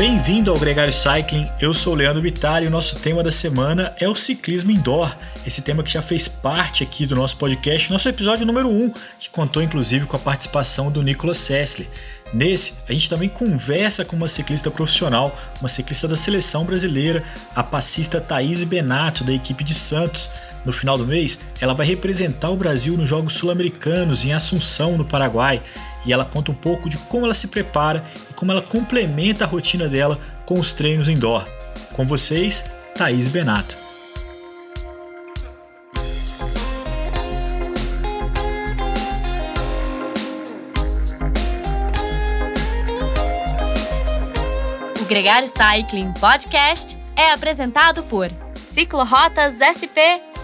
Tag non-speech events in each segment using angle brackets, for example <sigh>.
Bem-vindo ao Gregário Cycling, eu sou o Leandro Bittar e o nosso tema da semana é o ciclismo indoor. Esse tema que já fez parte aqui do nosso podcast, nosso episódio número 1, que contou inclusive com a participação do Nicolas Sessler. Nesse, a gente também conversa com uma ciclista profissional, uma ciclista da seleção brasileira, a passista Thaís Benato, da equipe de Santos. No final do mês, ela vai representar o Brasil nos Jogos Sul-Americanos em Assunção, no Paraguai, e ela conta um pouco de como ela se prepara e como ela complementa a rotina dela com os treinos indoor. Com vocês, Thaís Benato. Gregário Cycling Podcast é apresentado por Ciclorotas SP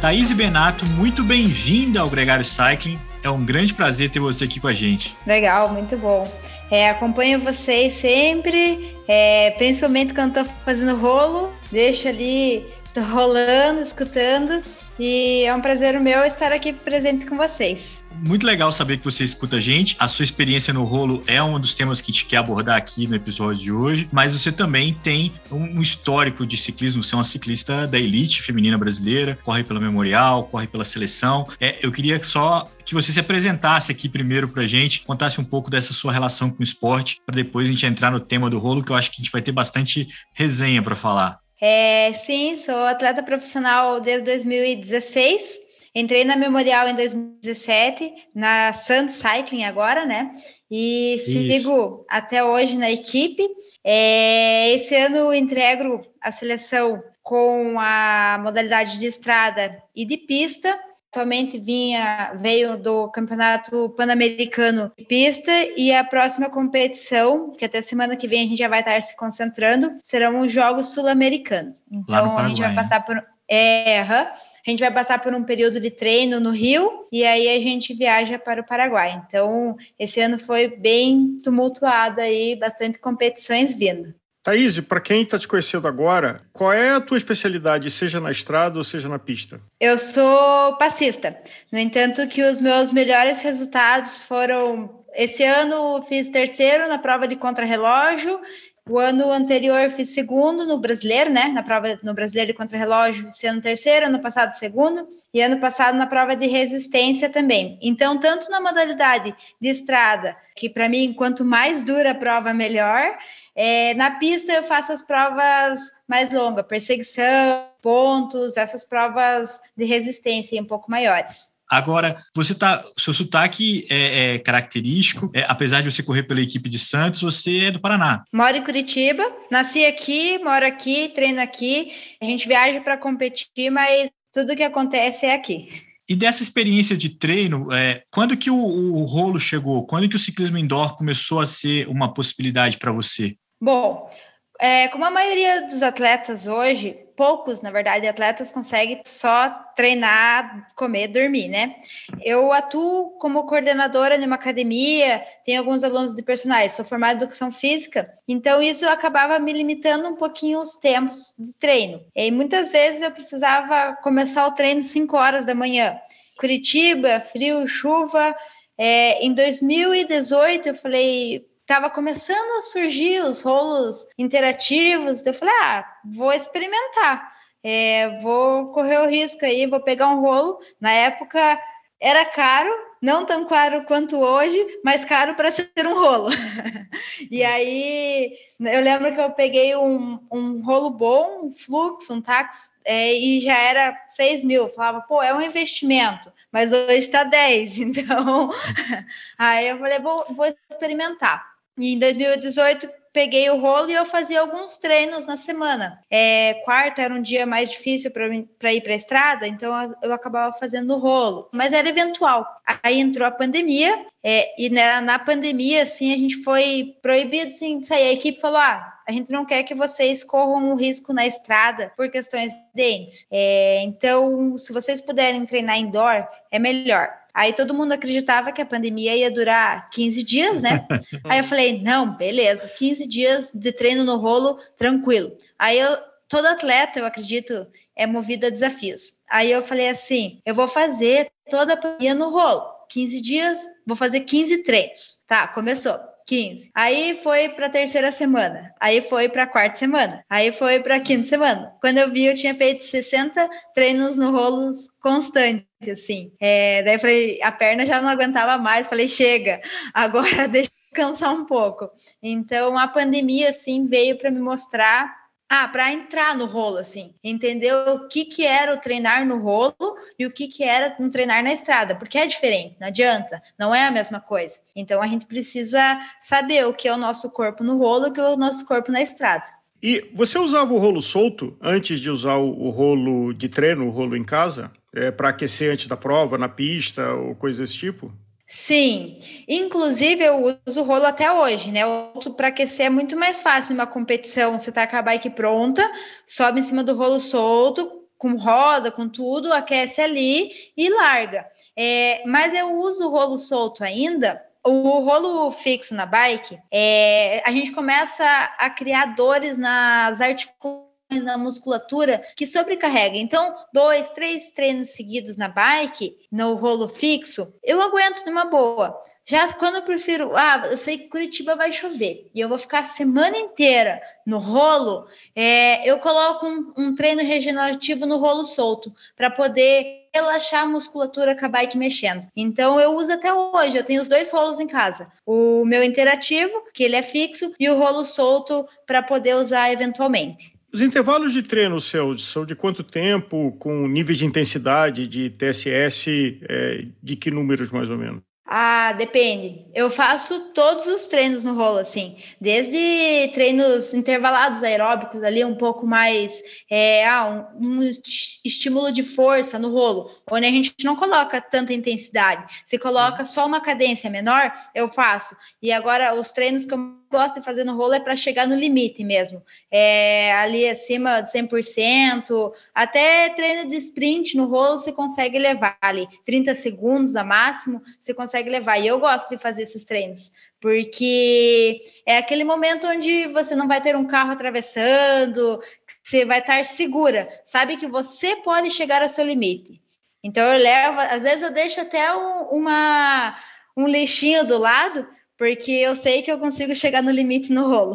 Thaís Benato, muito bem-vinda ao Gregário Cycling. É um grande prazer ter você aqui com a gente. Legal, muito bom. É, acompanho vocês sempre, é, principalmente quando estou fazendo rolo, deixo ali, tô rolando, escutando, e é um prazer meu estar aqui presente com vocês. Muito legal saber que você escuta a gente. A sua experiência no rolo é um dos temas que a gente quer abordar aqui no episódio de hoje, mas você também tem um histórico de ciclismo. Você é uma ciclista da elite feminina brasileira, corre pela Memorial, corre pela seleção. É, eu queria só que você se apresentasse aqui primeiro para a gente, contasse um pouco dessa sua relação com o esporte, para depois a gente entrar no tema do rolo, que eu acho que a gente vai ter bastante resenha para falar. É, sim, sou atleta profissional desde 2016. Entrei na Memorial em 2017, na Santos Cycling agora, né? E sigo até hoje na equipe. É, esse ano entrego a seleção com a modalidade de estrada e de pista. Atualmente vinha, veio do Campeonato Pan-Americano de Pista e a próxima competição, que até semana que vem a gente já vai estar se concentrando, serão os Jogos Sul-Americanos. Então a gente vai passar por. É, a gente vai passar por um período de treino no Rio e aí a gente viaja para o Paraguai. Então, esse ano foi bem tumultuado aí, bastante competições vindo. Thaís, para quem está te conhecendo agora, qual é a tua especialidade, seja na estrada ou seja na pista? Eu sou passista. No entanto, que os meus melhores resultados foram esse ano fiz terceiro na prova de contrarrelógio o ano anterior fiz segundo no brasileiro, né? Na prova no brasileiro de contrarrelógio, esse ano terceiro, ano passado segundo, e ano passado na prova de resistência também. Então, tanto na modalidade de estrada, que para mim, quanto mais dura a prova, melhor. É, na pista eu faço as provas mais longas, perseguição, pontos, essas provas de resistência um pouco maiores. Agora, você tá, seu sotaque é, é característico, é, apesar de você correr pela equipe de Santos, você é do Paraná. Moro em Curitiba, nasci aqui, moro aqui, treino aqui. A gente viaja para competir, mas tudo que acontece é aqui. E dessa experiência de treino, é, quando que o, o rolo chegou? Quando que o ciclismo indoor começou a ser uma possibilidade para você? Bom, é, como a maioria dos atletas hoje, poucos, na verdade, atletas conseguem só treinar, comer, dormir, né? Eu atuo como coordenadora numa academia, tenho alguns alunos de personagens, sou formada em educação física, então isso acabava me limitando um pouquinho os tempos de treino. E muitas vezes eu precisava começar o treino 5 horas da manhã. Curitiba, frio, chuva. É, em 2018 eu falei, estava começando a surgir os rolos interativos. Eu falei, ah, vou experimentar. É, vou correr o risco aí, vou pegar um rolo. Na época era caro, não tão caro quanto hoje, mas caro para ser um rolo. <laughs> e aí eu lembro que eu peguei um, um rolo bom, um fluxo, um táxi, é, e já era 6 mil. Eu falava, pô, é um investimento, mas hoje está 10. <laughs> Então, aí eu falei, vou, vou experimentar. E em 2018 peguei o rolo e eu fazia alguns treinos na semana. É, quarta era um dia mais difícil para ir para a estrada, então eu acabava fazendo rolo, mas era eventual. Aí entrou a pandemia, é, e na, na, pandemia, assim, a gente foi proibido assim, de sair. A equipe falou: ah, a gente não quer que vocês corram um risco na estrada por questões de dentes. É, então, se vocês puderem treinar indoor, é melhor. Aí todo mundo acreditava que a pandemia ia durar 15 dias, né? <laughs> Aí eu falei: não, beleza, 15 dias de treino no rolo, tranquilo. Aí eu, todo atleta, eu acredito, é movido a desafios. Aí eu falei assim: eu vou fazer toda a pandemia no rolo. 15 dias, vou fazer 15 treinos. Tá, começou. 15. Aí foi para terceira semana. Aí foi para quarta semana. Aí foi para quinta semana. Quando eu vi, eu tinha feito 60 treinos no rolos constante, assim. É, daí eu falei, a perna já não aguentava mais. Falei, chega, <laughs> agora <laughs> deixa descansar um pouco. Então a pandemia, assim, veio para me mostrar ah, para entrar no rolo, assim, entender o que, que era o treinar no rolo e o que, que era um treinar na estrada, porque é diferente, não adianta, não é a mesma coisa. Então a gente precisa saber o que é o nosso corpo no rolo e o que é o nosso corpo na estrada. E você usava o rolo solto antes de usar o, rolo de treino, o rolo em casa, é, para aquecer antes da prova, na pista ou coisa desse tipo? Sim, inclusive eu uso o rolo até hoje, né? Para aquecer é muito mais fácil numa competição. Você tá com a bike pronta, sobe em cima do rolo solto, com roda, com tudo, aquece ali e larga. É, mas eu uso o rolo solto ainda. O rolo fixo na bike, é, a gente começa a criar dores nas articulações na musculatura que sobrecarrega. Então, dois, três treinos seguidos na bike, no rolo fixo, eu aguento numa boa. Já quando eu prefiro, ah, eu sei que Curitiba vai chover e eu vou ficar a semana inteira no rolo, é, eu coloco um, um treino regenerativo no rolo solto para poder relaxar a musculatura com a bike mexendo. Então eu uso até hoje, eu tenho os dois rolos em casa. O meu interativo, que ele é fixo, e o rolo solto para poder usar eventualmente. Os intervalos de treino seus são de quanto tempo, com níveis de intensidade, de TSS, é, de que números mais ou menos? Ah, depende. Eu faço todos os treinos no rolo, assim, desde treinos intervalados aeróbicos ali, um pouco mais, é, ah, um, um, estímulo de força no rolo, onde a gente não coloca tanta intensidade. Se coloca só uma cadência menor, eu faço. E agora os treinos que eu gosto de fazer no rolo é para chegar no limite mesmo. É, ali acima de 100%, até treino de sprint no rolo você consegue levar ali 30 segundos a máximo, você consegue levar. E eu gosto de fazer esses treinos, porque é aquele momento onde você não vai ter um carro atravessando, você vai estar segura, sabe que você pode chegar ao seu limite. Então eu levo, às vezes eu deixo até um, uma um lixinho do lado porque eu sei que eu consigo chegar no limite no rolo.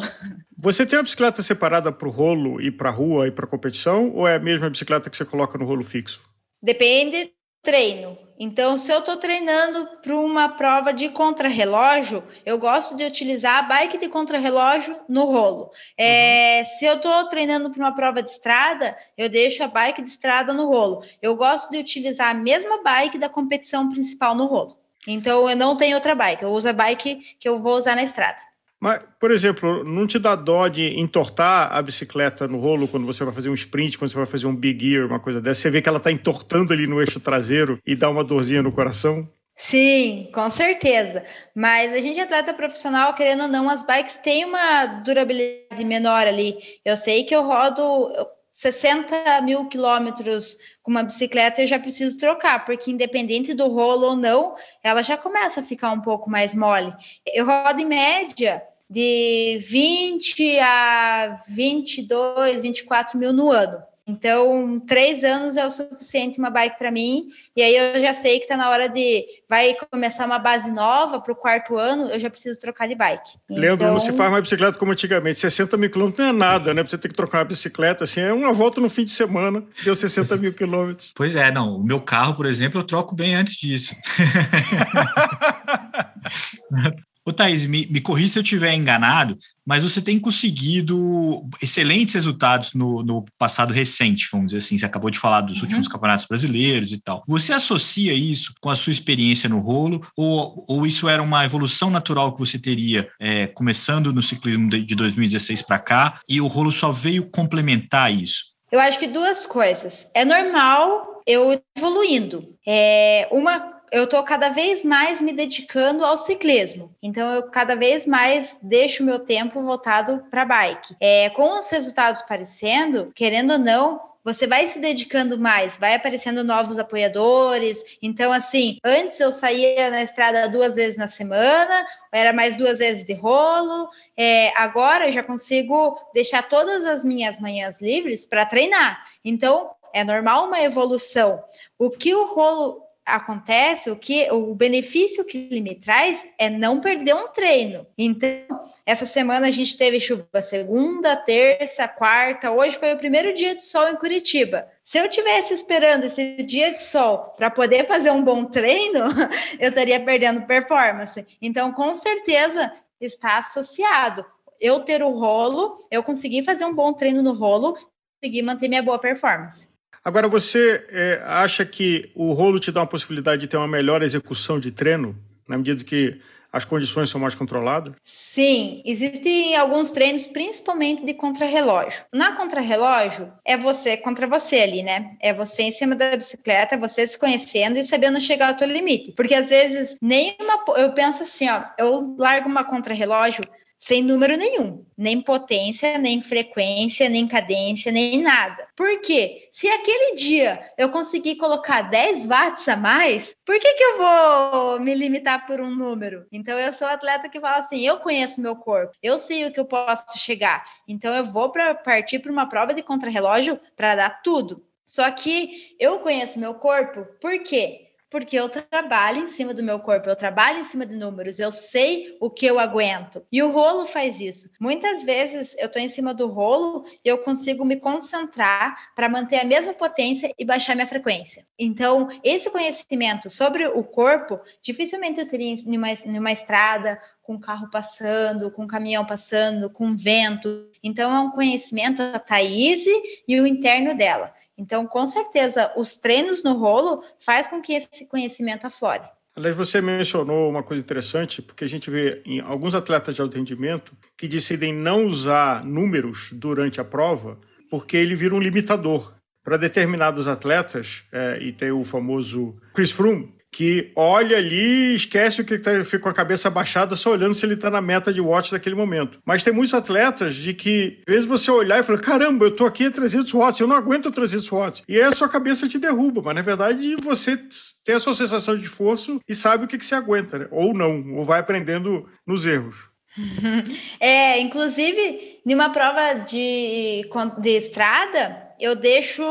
Você tem uma bicicleta separada para o rolo e para a rua e para competição, ou é a mesma bicicleta que você coloca no rolo fixo? Depende do treino. Então, se eu estou treinando para uma prova de contrarrelógio, eu gosto de utilizar a bike de contrarrelógio no rolo. É, uhum. Se eu estou treinando para uma prova de estrada, eu deixo a bike de estrada no rolo. Eu gosto de utilizar a mesma bike da competição principal no rolo. Então eu não tenho outra bike, eu uso a bike que eu vou usar na estrada. Mas, por exemplo, não te dá dó de entortar a bicicleta no rolo quando você vai fazer um sprint, quando você vai fazer um big gear, uma coisa dessa? Você vê que ela está entortando ali no eixo traseiro e dá uma dorzinha no coração? Sim, com certeza. Mas a gente atleta profissional, querendo ou não, as bikes têm uma durabilidade menor ali. Eu sei que eu rodo, 60 mil quilômetros com uma bicicleta, eu já preciso trocar, porque independente do rolo ou não, ela já começa a ficar um pouco mais mole. Eu rodo em média de 20 a 22, 24 mil no ano. Então, três anos é o suficiente uma bike para mim. E aí eu já sei que está na hora de vai começar uma base nova para o quarto ano, eu já preciso trocar de bike. Leandro, então... não se faz mais bicicleta como antigamente. 60 mil quilômetros não é nada, né? Pra você ter que trocar uma bicicleta, assim, é uma volta no fim de semana, deu 60 mil quilômetros. Pois é, não. O meu carro, por exemplo, eu troco bem antes disso. <laughs> Ô, Thaís, me, me corri se eu estiver enganado, mas você tem conseguido excelentes resultados no, no, passado recente, vamos dizer assim. Você acabou de falar dos uhum. últimos campeonatos brasileiros e tal. Você associa isso com a sua experiência no rolo, ou, ou isso era uma evolução natural que você teria é, começando no ciclismo de, de 2016 para cá, e o rolo só veio complementar isso? Eu acho que duas coisas. É normal eu evoluindo. É, uma eu estou cada vez mais me dedicando ao ciclismo. Então, eu cada vez mais deixo meu tempo voltado para bike. É, com os resultados aparecendo, querendo ou não, você vai se dedicando mais, vai aparecendo novos apoiadores. Então, assim, antes eu saía na estrada duas vezes na semana, era mais duas vezes de rolo. É, agora eu já consigo deixar todas as minhas manhãs livres para treinar. Então, é normal uma evolução. O que o rolo acontece, o que o benefício que ele me traz é não perder um treino. Então, essa semana a gente teve chuva segunda, terça, quarta, hoje foi o primeiro dia de sol em Curitiba. Se eu tivesse esperando esse dia de sol para poder fazer um bom treino, <laughs> eu estaria perdendo performance. Então, com certeza está associado. Eu ter o rolo, eu consegui fazer um bom treino no rolo, consegui manter minha boa performance. Agora, você é, acha que o rolo te dá uma possibilidade de ter uma melhor execução de treino, na medida que as condições são mais controladas? Sim, existem alguns treinos, principalmente de contrarrelógio. Na contrarrelógio, é você contra você ali, né? É você em cima da bicicleta, você se conhecendo e sabendo chegar ao teu limite. Porque às vezes, nem uma. Eu penso assim, ó, eu largo uma contrarrelógio sem número nenhum, nem potência, nem frequência, nem cadência, nem nada. Por quê? Se aquele dia eu conseguir colocar 10 watts a mais, por que, que eu vou me limitar por um número? Então eu sou atleta que fala assim: eu conheço meu corpo, eu sei o que eu posso chegar, então eu vou para partir para uma prova de contrarrelógio para dar tudo. Só que eu conheço meu corpo, por quê? Porque eu trabalho em cima do meu corpo, eu trabalho em cima de números, eu sei o que eu aguento. E o rolo faz isso. Muitas vezes eu estou em cima do rolo e eu consigo me concentrar para manter a mesma potência e baixar minha frequência. Então, esse conhecimento sobre o corpo, dificilmente eu teria em uma, em uma estrada, com carro passando, com caminhão passando, com vento. Então, é um conhecimento da Thaís e o interno dela. Então, com certeza, os treinos no rolo faz com que esse conhecimento aflore. Aliás, você mencionou uma coisa interessante, porque a gente vê em alguns atletas de alto rendimento que decidem não usar números durante a prova, porque ele vira um limitador. Para determinados atletas, é, e tem o famoso Chris Froome, que olha ali e esquece o que tá, fica com a cabeça baixada só olhando se ele está na meta de watts daquele momento. Mas tem muitos atletas de que, às vezes você olhar e falar, caramba, eu tô aqui a 300 watts, eu não aguento 300 watts. E aí a sua cabeça te derruba, mas na verdade você tem a sua sensação de esforço e sabe o que, que você aguenta, né? ou não, ou vai aprendendo nos erros. <laughs> É, inclusive, numa prova de, de estrada, eu deixo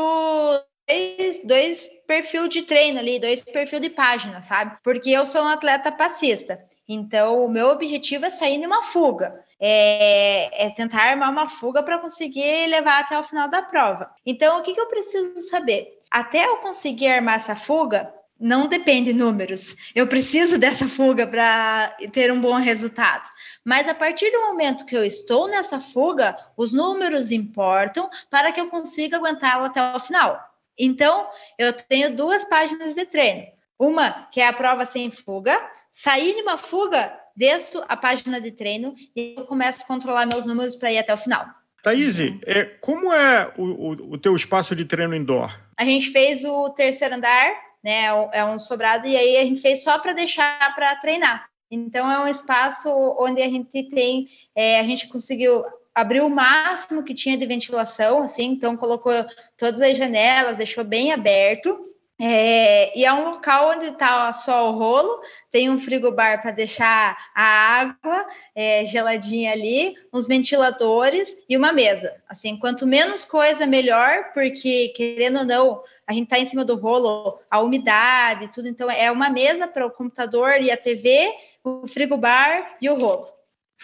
dois, dois perfil de treino ali, dois perfil de página, sabe? Porque eu sou um atleta passista. Então, o meu objetivo é sair numa fuga. É, é tentar armar uma fuga para conseguir levar até o final da prova. Então, o que, que eu preciso saber? Até eu conseguir armar essa fuga, não depende de números. Eu preciso <laughs> dessa fuga para ter um bom resultado. Mas a partir do momento que eu estou nessa fuga, os números importam para que eu consiga aguentá-lo até o final. Então, eu tenho duas páginas de treino. Uma que é a prova sem fuga. Sair de uma fuga, desço a página de treino e eu começo a controlar meus números para ir até o final. Thaís, é, como é o, o, o, teu espaço de treino indoor? A gente fez o terceiro andar, né? É um sobrado, e aí a gente fez só para deixar para treinar. Então é um espaço onde a gente tem, é, a gente conseguiu abriu o máximo que tinha de ventilação, assim, então colocou todas as janelas, deixou bem aberto. É, e é um local onde está só o rolo, tem um frigobar para deixar a água é, geladinha ali, uns ventiladores e uma mesa. Assim, quanto menos coisa, melhor, porque querendo ou não, a gente está em cima do rolo, a umidade, tudo. Então, é uma mesa para o computador e a TV, o frigobar e o rolo.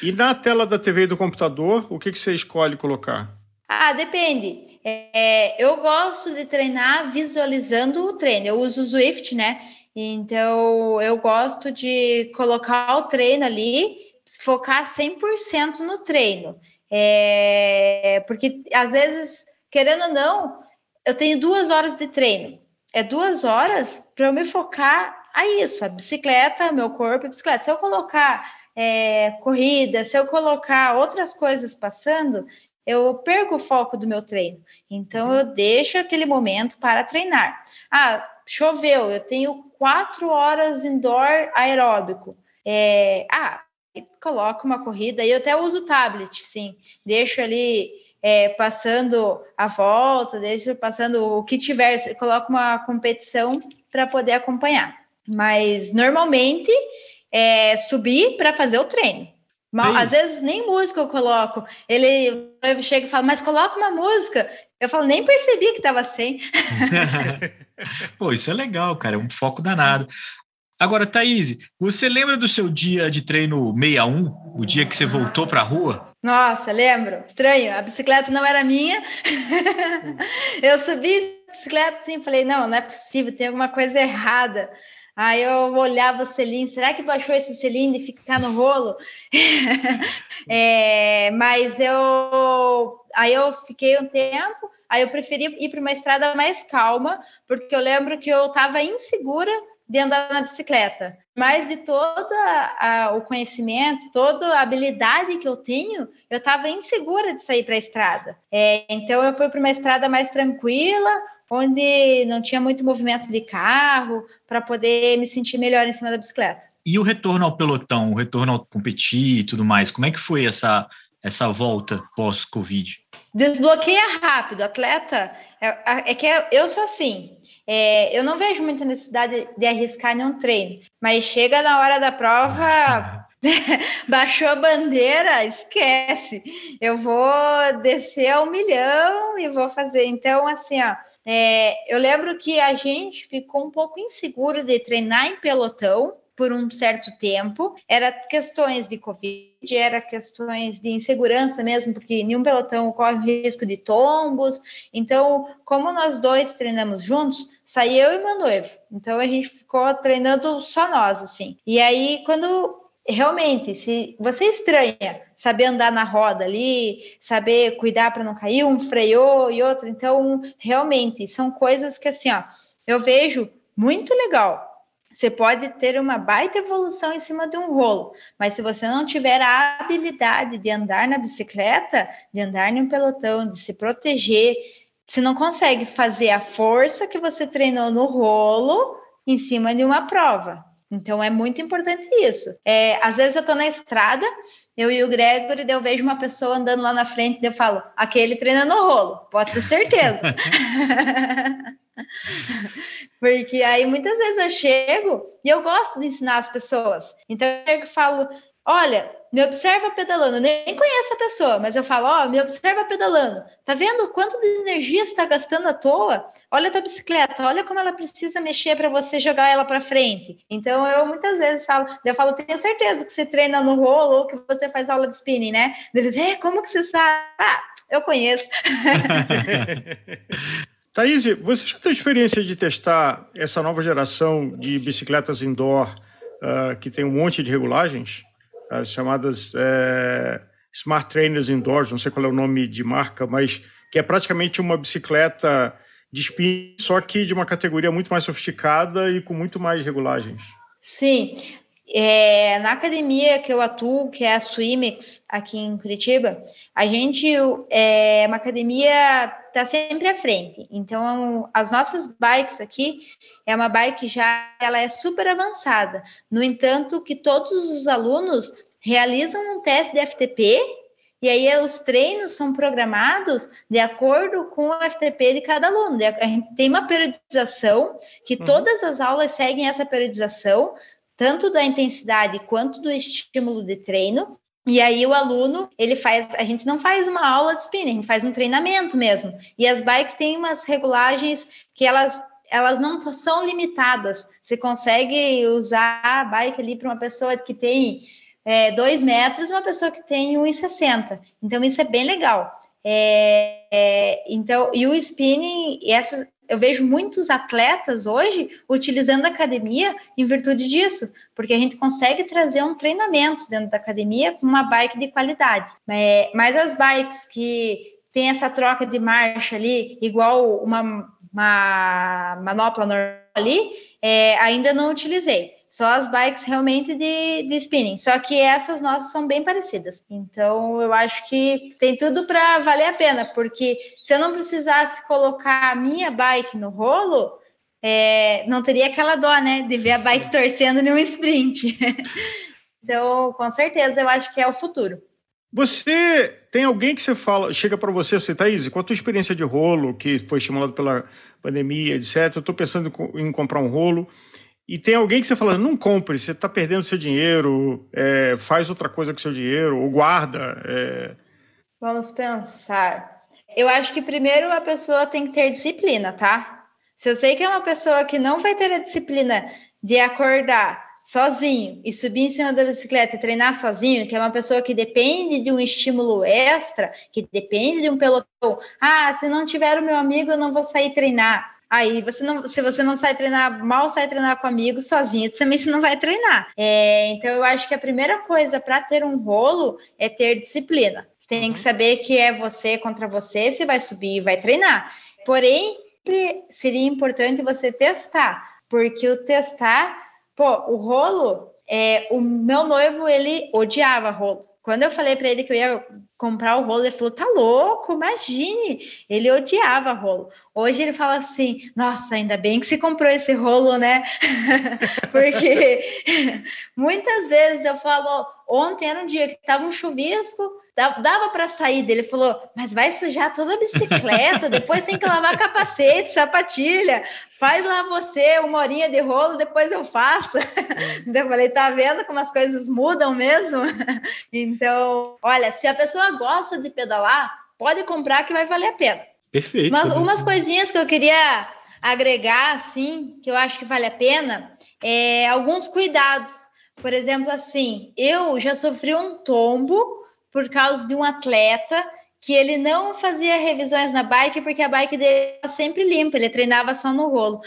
E na tela da TV e do computador, o que, que você escolhe colocar? Ah, depende. É, eu gosto de treinar visualizando o treino. Eu uso o Swift, né? Então, eu gosto de colocar o treino ali, focar 100% no treino. É, porque, às vezes, querendo ou não, eu tenho duas horas de treino. É duas horas para eu me focar a isso, a bicicleta, meu corpo e bicicleta. Se eu colocar é, corrida, se eu colocar outras coisas passando, eu perco o foco do meu treino. Então, uhum. eu deixo aquele momento para treinar. Ah, choveu, eu tenho quatro horas indoor aeróbico. É, ah, coloco uma corrida, e eu até uso o tablet, sim. Deixo ali é, passando a volta, deixo passando o que tiver, coloco uma competição para poder acompanhar. Mas normalmente é subir para fazer o treino. Mal, às vezes nem música eu coloco. Ele chega e fala, mas coloca uma música. Eu falo, nem percebi que estava sem. <laughs> Pô, isso é legal, cara, é um foco danado. Agora, Thaís, você lembra do seu dia de treino 61, o dia que você voltou para a rua? Nossa, lembro. Estranho, a bicicleta não era minha. <laughs> eu subi a bicicleta assim, falei, não, não é possível, tem alguma coisa errada. Aí eu olhava o selim, será que baixou esse selim de ficar no rolo? <laughs> é, mas eu aí eu fiquei um tempo, aí eu preferi ir para uma estrada mais calma, porque eu lembro que eu estava insegura de andar na bicicleta. Mas de todo a, o conhecimento, toda a habilidade que eu tenho, eu estava insegura de sair para a estrada. É, então eu fui para uma estrada mais tranquila, onde não tinha muito movimento de carro, para poder me sentir melhor em cima da bicicleta. E o retorno ao pelotão, o retorno ao competir e tudo mais, como é que foi essa, essa volta pós-Covid? Desbloqueia rápido, atleta. É, é que eu sou assim, é, eu não vejo muita necessidade de arriscar nenhum treino, mas chega na hora da prova, <laughs> <laughs> baixou a bandeira, esquece. Eu vou descer a um milhão e vou fazer. Então, assim, ó, é, eu lembro que a gente ficou um pouco inseguro de treinar em pelotão por um certo tempo. Era questões de Covid, era questões de insegurança mesmo, porque nenhum pelotão corre o risco de tombos. Então, como nós dois treinamos juntos, saí eu e meu noivo. Então, a gente ficou treinando só nós, assim. E aí, quando realmente, se você estranha saber andar na roda ali, saber cuidar para não cair, um freou e outro, então realmente são coisas que assim, ó, eu vejo muito legal. Você pode ter uma baita evolução em cima de um rolo, mas se você não tiver a habilidade de andar na bicicleta, de andar em um pelotão, de se proteger, você não consegue fazer a força que você treinou no rolo em cima de uma prova. Então é muito importante isso. É, às vezes eu tô na estrada, eu e o Gregory, eu vejo uma pessoa andando lá na frente, eu falo, aquele treina no rolo, pode ter certeza. <laughs> Porque aí muitas vezes eu chego e eu gosto de ensinar as pessoas. Então eu falo, olha, me observa pedalando. Nem conheço a pessoa, mas eu falo, ó, me observa pedalando. Tá vendo quanto de energia está gastando à toa? Olha a tua bicicleta, olha como ela precisa mexer para você jogar ela para frente. Então eu muitas vezes falo, eu falo, tenho certeza que você treina no rolo ou que você faz aula de spinning, né? Eles, é, como que você sabe? Ah, eu conheço. <laughs> Thaís, você já teve experiência de testar essa nova geração de bicicletas indoor uh, que tem um monte de regulagens? As chamadas é, Smart Trainers Indoors, não sei qual é o nome de marca, mas que é praticamente uma bicicleta de spin, só que de uma categoria muito mais sofisticada e com muito mais regulagens. Sim. É, na academia que eu atuo, que é a Swimex, aqui em Curitiba, a gente é uma academia está sempre à frente. Então, as nossas bikes aqui é uma bike já ela é super avançada. No entanto, que todos os alunos realizam um teste de FTP e aí os treinos são programados de acordo com o FTP de cada aluno. A gente tem uma periodização que uhum. todas as aulas seguem essa periodização, tanto da intensidade quanto do estímulo de treino. E aí o aluno, ele faz, a gente não faz uma aula de spinning, a gente faz um treinamento mesmo. E as bikes têm umas regulagens que elas elas não são limitadas. Você consegue usar a bike ali para uma pessoa que tem é, dois metros e uma pessoa que tem 1,60. Então, isso é bem legal. É, é, então, e o spinning, essa, eu vejo muitos atletas hoje utilizando a academia em virtude disso, porque a gente consegue trazer um treinamento dentro da academia com uma bike de qualidade. É, mas as bikes que tem essa troca de marcha ali, igual uma, uma manopla normal ali, é, ainda não utilizei. Só as bikes realmente de, de spinning. Só que essas nossas são bem parecidas. Então, eu acho que tem tudo para valer a pena, porque se eu não precisasse colocar a minha bike no rolo, é, não teria aquela dó, né? De ver a bike torcendo em um sprint. <laughs> então, com certeza, eu acho que é o futuro. Você tem alguém que você fala, chega para você, você, Thaís, com a tua experiência de rolo, que foi estimulado pela pandemia, etc., eu estou pensando em comprar um rolo. E tem alguém que você fala, não compre, você está perdendo seu dinheiro, é, faz outra coisa com seu dinheiro, ou guarda. É... Vamos pensar. Eu acho que primeiro a pessoa tem que ter disciplina, tá? Se eu sei que é uma pessoa que não vai ter a disciplina de acordar sozinho e subir em cima da bicicleta e treinar sozinho, que é uma pessoa que depende de um estímulo extra, que depende de um pelotão. Ah, se não tiver o meu amigo, eu não vou sair treinar. Aí você não, se você não sai treinar, mal sai treinar com amigos sozinho, também você não vai treinar. É, então eu acho que a primeira coisa para ter um rolo é ter disciplina. Você tem uhum. que saber que é você contra você, se vai subir e vai treinar. Porém, seria importante você testar, porque o testar, pô, o rolo, é, o meu noivo ele odiava rolo. Quando eu falei para ele que eu ia comprar o rolo, ele falou: tá louco, imagine. Ele odiava rolo. Hoje ele fala assim: nossa, ainda bem que se comprou esse rolo, né? <laughs> Porque <laughs> muitas vezes eu falo: ontem era um dia que tava um chuvisco, dava para sair dele. Ele falou, mas vai sujar toda a bicicleta, depois tem que lavar capacete, sapatilha, faz lá você uma horinha de rolo, depois eu faço. Hum. eu falei, tá vendo como as coisas mudam mesmo? então, olha, se a pessoa gosta de pedalar, pode comprar que vai valer a pena. Perfeito. Mas umas coisinhas que eu queria agregar, assim, que eu acho que vale a pena, é alguns cuidados. Por exemplo, assim, eu já sofri um tombo por causa de um atleta que ele não fazia revisões na bike porque a bike dele estava sempre limpa, ele treinava só no rolo.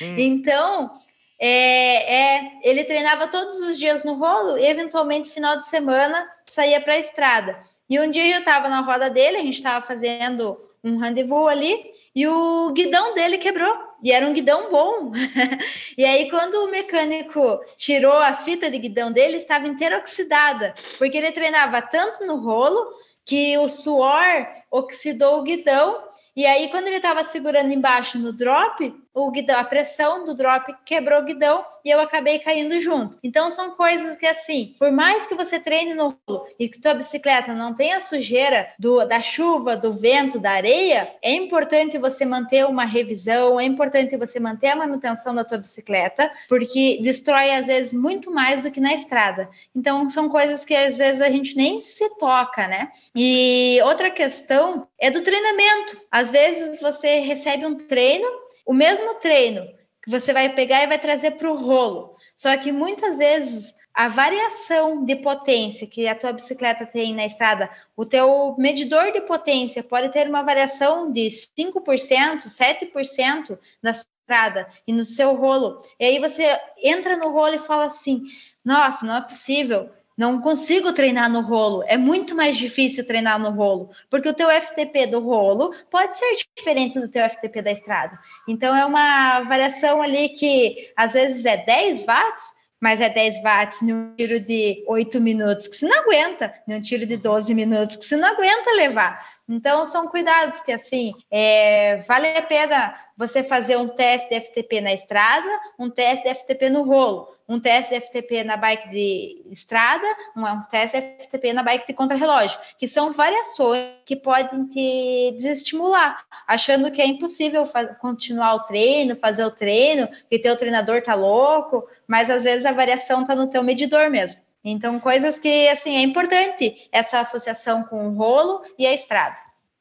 Hum. <laughs> então, é, é, ele treinava todos os dias no rolo e, eventualmente, final de semana, saía para a estrada. E um dia eu estava na roda dele, a gente estava fazendo um rendezvous ali, e o guidão dele quebrou. E era um guidão bom. <laughs> e aí, quando o mecânico tirou a fita de guidão dele, estava inteira oxidada, porque ele treinava tanto no rolo que o suor oxidou o guidão e aí, quando ele estava segurando embaixo no drop, o guidão, a pressão do drop quebrou o guidão e eu acabei caindo junto. Então, são coisas que, assim, por mais que você treine no rolo e que sua bicicleta não tenha sujeira do, da chuva, do vento, da areia, é importante você manter uma revisão, é importante você manter a manutenção da tua bicicleta, porque destrói, às vezes, muito mais do que na estrada. Então, são coisas que, às vezes, a gente nem se toca, né? E outra questão é do treinamento. Às vezes você recebe um treino, o mesmo treino que você vai pegar e vai trazer para o rolo. Só que muitas vezes a variação de potência que a tua bicicleta tem na estrada, o teu medidor de potência pode ter uma variação de 5%, 7% na sua estrada e no seu rolo. E aí você entra no rolo e fala assim: "Nossa, não é possível não consigo treinar no rolo. É muito mais difícil treinar no rolo, porque o teu FTP do rolo pode ser diferente do teu FTP da estrada. Então é uma variação ali que às vezes é 10 watts, mas é 10 watts num tiro de 8 minutos que você não aguenta, num tiro de 12 minutos que você não aguenta levar. Então são cuidados que assim é, vale a pena você fazer um teste de FTP na estrada, um teste de FTP no rolo um teste FTP na bike de estrada, um, um teste FTP na bike de contrarrelógio, que são variações que podem te desestimular, achando que é impossível continuar o treino, fazer o treino, que teu treinador tá louco, mas às vezes a variação tá no teu medidor mesmo. Então, coisas que, assim, é importante essa associação com o rolo e a estrada.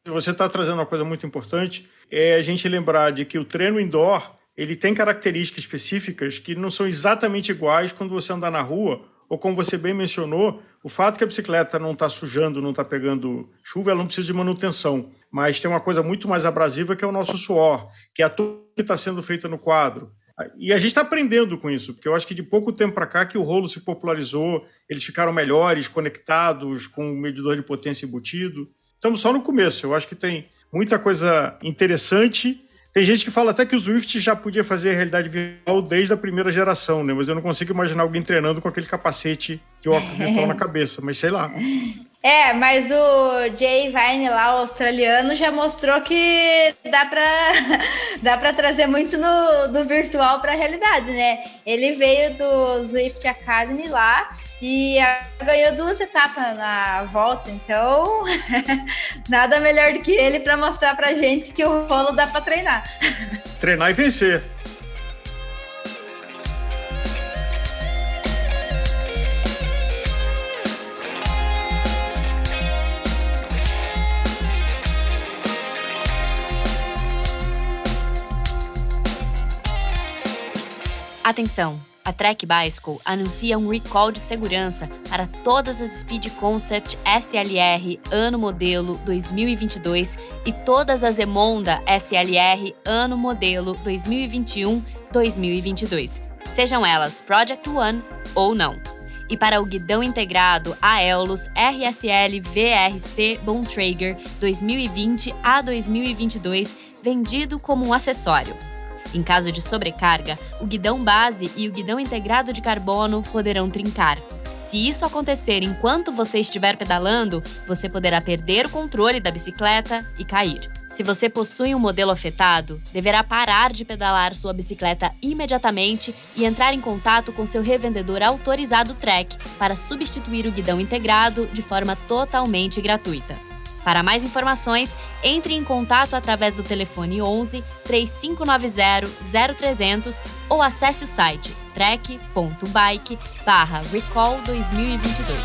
Você está trazendo uma coisa muito importante, é a gente lembrar de que o treino indoor ele tem características específicas que não são exatamente iguais quando você andar na rua ou como você bem mencionou, o fato que a bicicleta não está sujando, não está pegando chuva, ela não precisa de manutenção. Mas tem uma coisa muito mais abrasiva que é o nosso suor, que é a que está sendo feita no quadro. E a gente está aprendendo com isso, porque eu acho que de pouco tempo para cá que o rolo se popularizou, eles ficaram melhores, conectados, com o medidor de potência embutido. Estamos só no começo, eu acho que tem muita coisa interessante tem gente que fala até que o Swift já podia fazer realidade virtual desde a primeira geração, né? Mas eu não consigo imaginar alguém treinando com aquele capacete de óculos virtual na <laughs> cabeça, mas sei lá. É, mas o Jay Vine lá, o australiano, já mostrou que dá pra, <laughs> dá pra trazer muito no, do virtual pra realidade, né? Ele veio do Swift Academy lá e ganhou duas etapas na volta, então <laughs> nada melhor do que ele para mostrar pra gente que o rolo dá para treinar. <laughs> Treinar e vencer. Atenção! A Trek Bicycle anuncia um recall de segurança para todas as Speed Concept SLR ano modelo 2022 e todas as Emonda SLR ano modelo 2021-2022, sejam elas Project One ou não. E para o guidão integrado Aeolus RSL VRC Bontrager 2020 a 2022, vendido como um acessório. Em caso de sobrecarga, o guidão base e o guidão integrado de carbono poderão trincar. Se isso acontecer enquanto você estiver pedalando, você poderá perder o controle da bicicleta e cair. Se você possui um modelo afetado, deverá parar de pedalar sua bicicleta imediatamente e entrar em contato com seu revendedor autorizado Trek para substituir o guidão integrado de forma totalmente gratuita. Para mais informações, entre em contato através do telefone 11 3590 0300 ou acesse o site trek.bike recall 2022.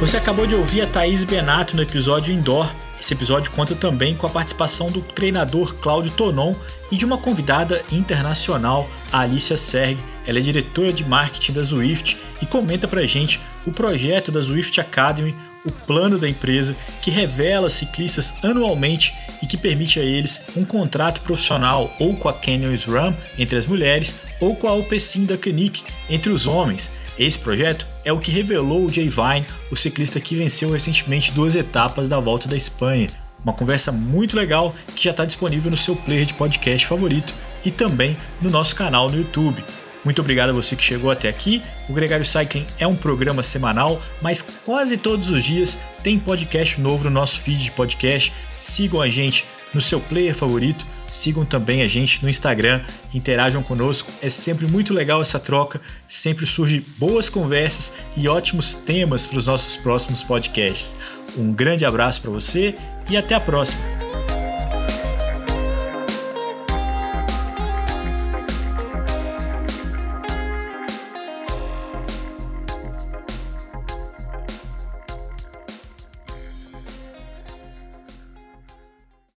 Você acabou de ouvir a Thaís Benato no episódio Indoor. Esse episódio conta também com a participação do treinador Cláudio Tonon e de uma convidada internacional, a Alicia Serg, ela é diretora de marketing da Zwift e comenta pra gente o projeto da Zwift Academy, o plano da empresa que revela ciclistas anualmente e que permite a eles um contrato profissional ou com a Canyon SRAM entre as mulheres ou com a Alpecin da Canic entre os homens. Esse projeto é o que revelou o Jay Vine, o ciclista que venceu recentemente duas etapas da Volta da Espanha. Uma conversa muito legal que já está disponível no seu player de podcast favorito e também no nosso canal no YouTube. Muito obrigado a você que chegou até aqui. O Gregário Cycling é um programa semanal, mas quase todos os dias tem podcast novo no nosso feed de podcast. Sigam a gente no seu player favorito. Sigam também a gente no Instagram, interajam conosco. É sempre muito legal essa troca, sempre surgem boas conversas e ótimos temas para os nossos próximos podcasts. Um grande abraço para você e até a próxima.